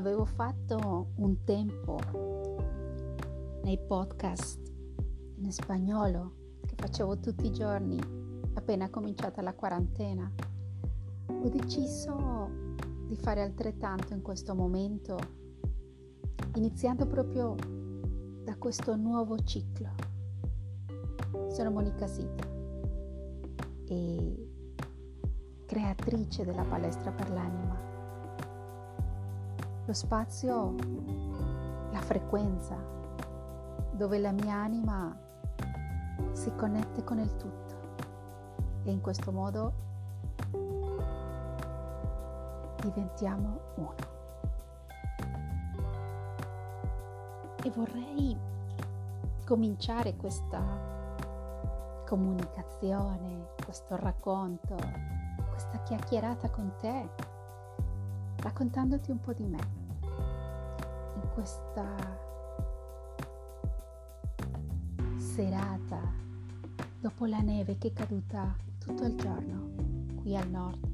avevo fatto un tempo nei podcast in spagnolo che facevo tutti i giorni appena cominciata la quarantena. Ho deciso di fare altrettanto in questo momento, iniziando proprio da questo nuovo ciclo. Sono Monica Sita e creatrice della palestra per l'anima lo spazio, la frequenza, dove la mia anima si connette con il tutto e in questo modo diventiamo uno. E vorrei cominciare questa comunicazione, questo racconto, questa chiacchierata con te, raccontandoti un po' di me questa serata dopo la neve che è caduta tutto il giorno qui al nord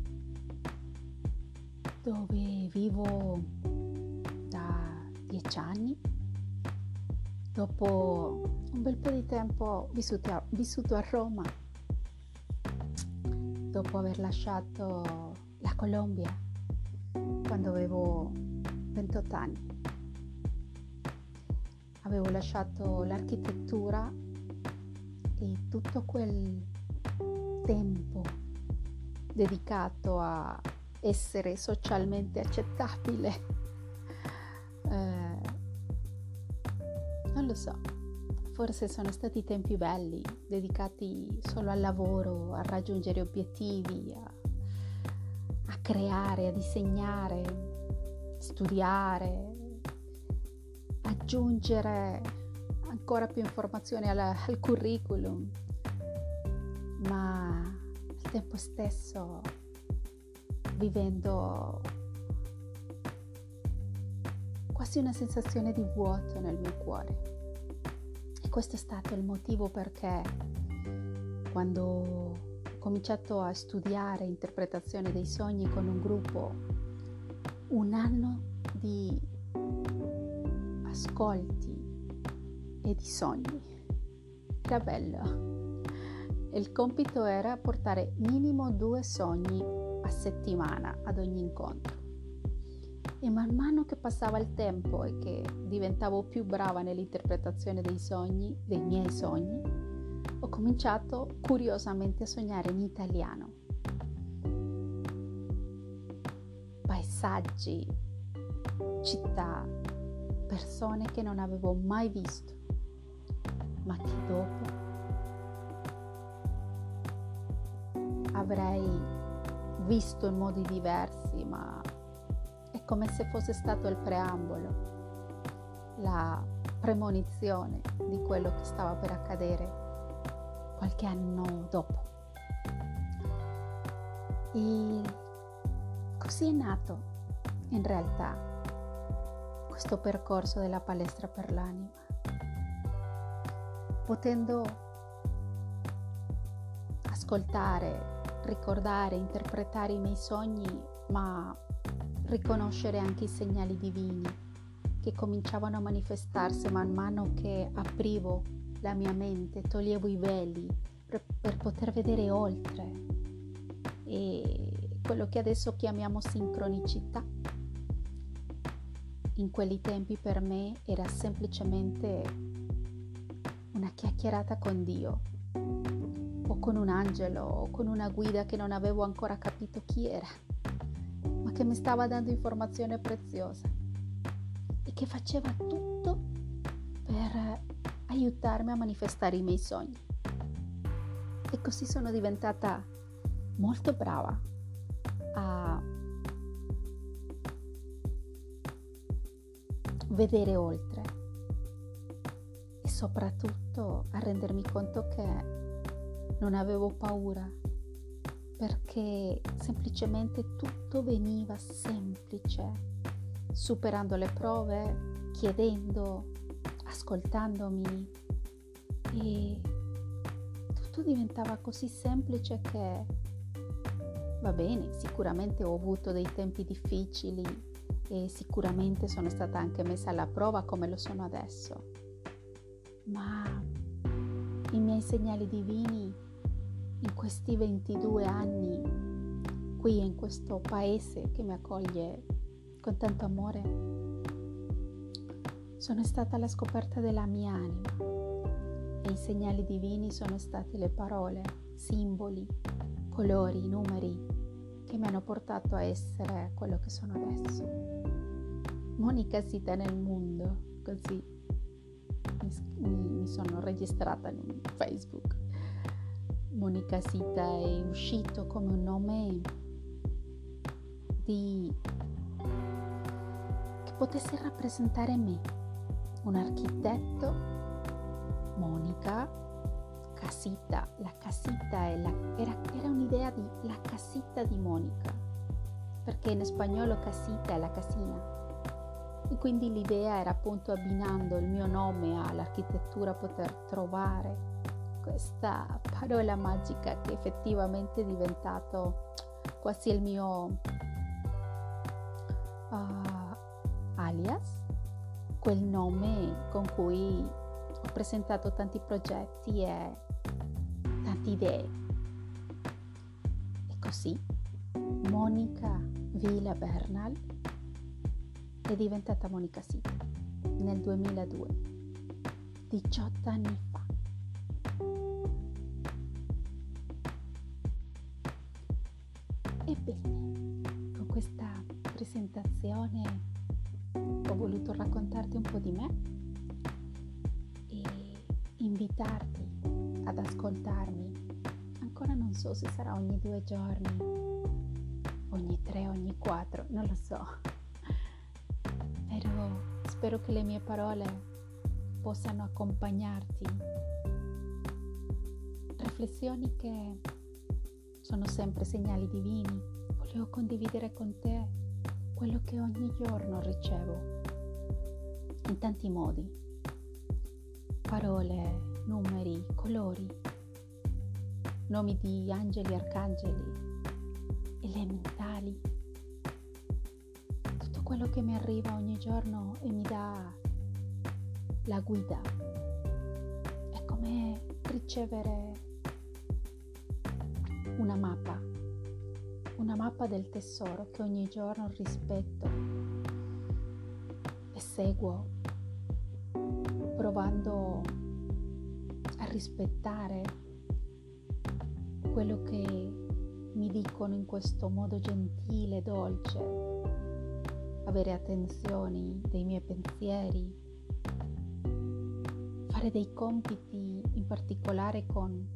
dove vivo da dieci anni. Dopo un bel po' di tempo vissuto a, vissuto a Roma dopo aver lasciato la Colombia quando avevo 28 anni avevo lasciato l'architettura e tutto quel tempo dedicato a essere socialmente accettabile. Eh, non lo so, forse sono stati tempi belli, dedicati solo al lavoro, a raggiungere obiettivi, a, a creare, a disegnare, studiare, aggiungere ancora più informazioni al, al curriculum, ma al tempo stesso vivendo quasi una sensazione di vuoto nel mio cuore. E questo è stato il motivo perché quando ho cominciato a studiare interpretazione dei sogni con un gruppo, un anno di ascolti e di sogni. Era bello. Il compito era portare minimo due sogni a settimana ad ogni incontro. E man mano che passava il tempo e che diventavo più brava nell'interpretazione dei sogni, dei miei sogni, ho cominciato curiosamente a sognare in italiano. Paesaggi, città, persone che non avevo mai visto, ma che dopo avrei visto in modi diversi, ma è come se fosse stato il preambolo, la premonizione di quello che stava per accadere qualche anno dopo. E così è nato in realtà questo percorso della palestra per l'anima, potendo ascoltare, ricordare, interpretare i miei sogni, ma riconoscere anche i segnali divini che cominciavano a manifestarsi man mano che aprivo la mia mente, toglievo i veli per, per poter vedere oltre. E quello che adesso chiamiamo sincronicità in quelli tempi per me era semplicemente una chiacchierata con Dio o con un angelo o con una guida che non avevo ancora capito chi era, ma che mi stava dando informazione preziosa e che faceva tutto per aiutarmi a manifestare i miei sogni. E così sono diventata molto brava vedere oltre. E soprattutto a rendermi conto che non avevo paura perché semplicemente tutto veniva semplice, superando le prove, chiedendo, ascoltandomi. E tutto diventava così semplice che va bene, sicuramente ho avuto dei tempi difficili e sicuramente sono stata anche messa alla prova come lo sono adesso. Ma i miei segnali divini in questi 22 anni qui in questo paese che mi accoglie con tanto amore sono stata la scoperta della mia anima e i segnali divini sono stati le parole, simboli, colori, numeri che mi hanno portato a essere quello che sono adesso. Monica Sita nel mondo, così mi, mi sono registrata in Facebook. Monica Sita è uscito come un nome di che potesse rappresentare me, un architetto, Monica, casita, la casita la, casita di Monica, perché in spagnolo casita è la casina. E quindi l'idea era appunto abbinando il mio nome all'architettura poter trovare questa parola magica che effettivamente è diventato quasi il mio uh, alias, quel nome con cui ho presentato tanti progetti e tante idee. Così Monica Villa Bernal è diventata Monica Sita nel 2002, 18 anni fa. Ebbene, con questa presentazione ho voluto raccontarti un po' di me e invitarti ad ascoltarmi. Ancora non so se sarà ogni due giorni, ogni tre, ogni quattro, non lo so. Però spero che le mie parole possano accompagnarti. Riflessioni che sono sempre segnali divini. Volevo condividere con te quello che ogni giorno ricevo in tanti modi. Parole, numeri, colori, nomi di angeli, arcangeli, elementali. Tutto quello che mi arriva ogni giorno e mi dà la guida. È come ricevere una mappa, una mappa del tesoro che ogni giorno rispetto e seguo provando rispettare quello che mi dicono in questo modo gentile, dolce, avere attenzioni dei miei pensieri, fare dei compiti in particolare con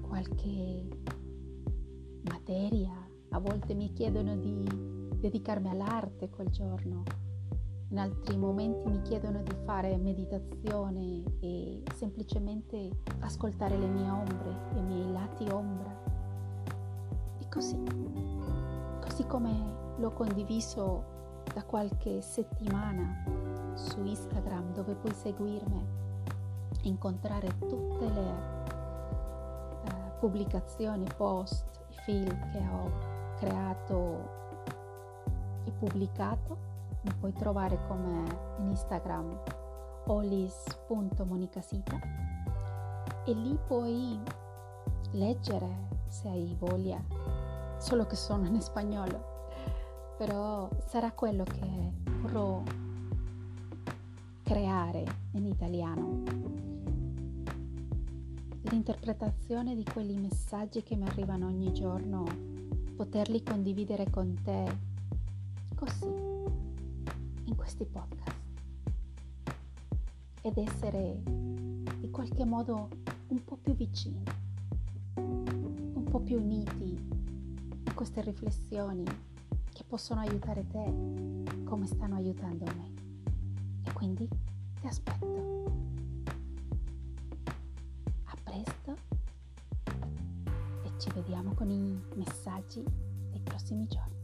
qualche materia. A volte mi chiedono di dedicarmi all'arte quel giorno in altri momenti mi chiedono di fare meditazione e semplicemente ascoltare le mie ombre, i miei lati ombra. E così, così come l'ho condiviso da qualche settimana su Instagram dove puoi seguirmi e incontrare tutte le uh, pubblicazioni, post, film che ho creato e pubblicato mi puoi trovare come in Instagram olis.monicasita e lì puoi leggere se hai voglia, solo che sono in spagnolo, però sarà quello che vorrò creare in italiano. L'interpretazione di quegli messaggi che mi arrivano ogni giorno, poterli condividere con te così in questi podcast ed essere in qualche modo un po' più vicini, un po' più uniti in queste riflessioni che possono aiutare te come stanno aiutando me. E quindi ti aspetto. A presto e ci vediamo con i messaggi dei prossimi giorni.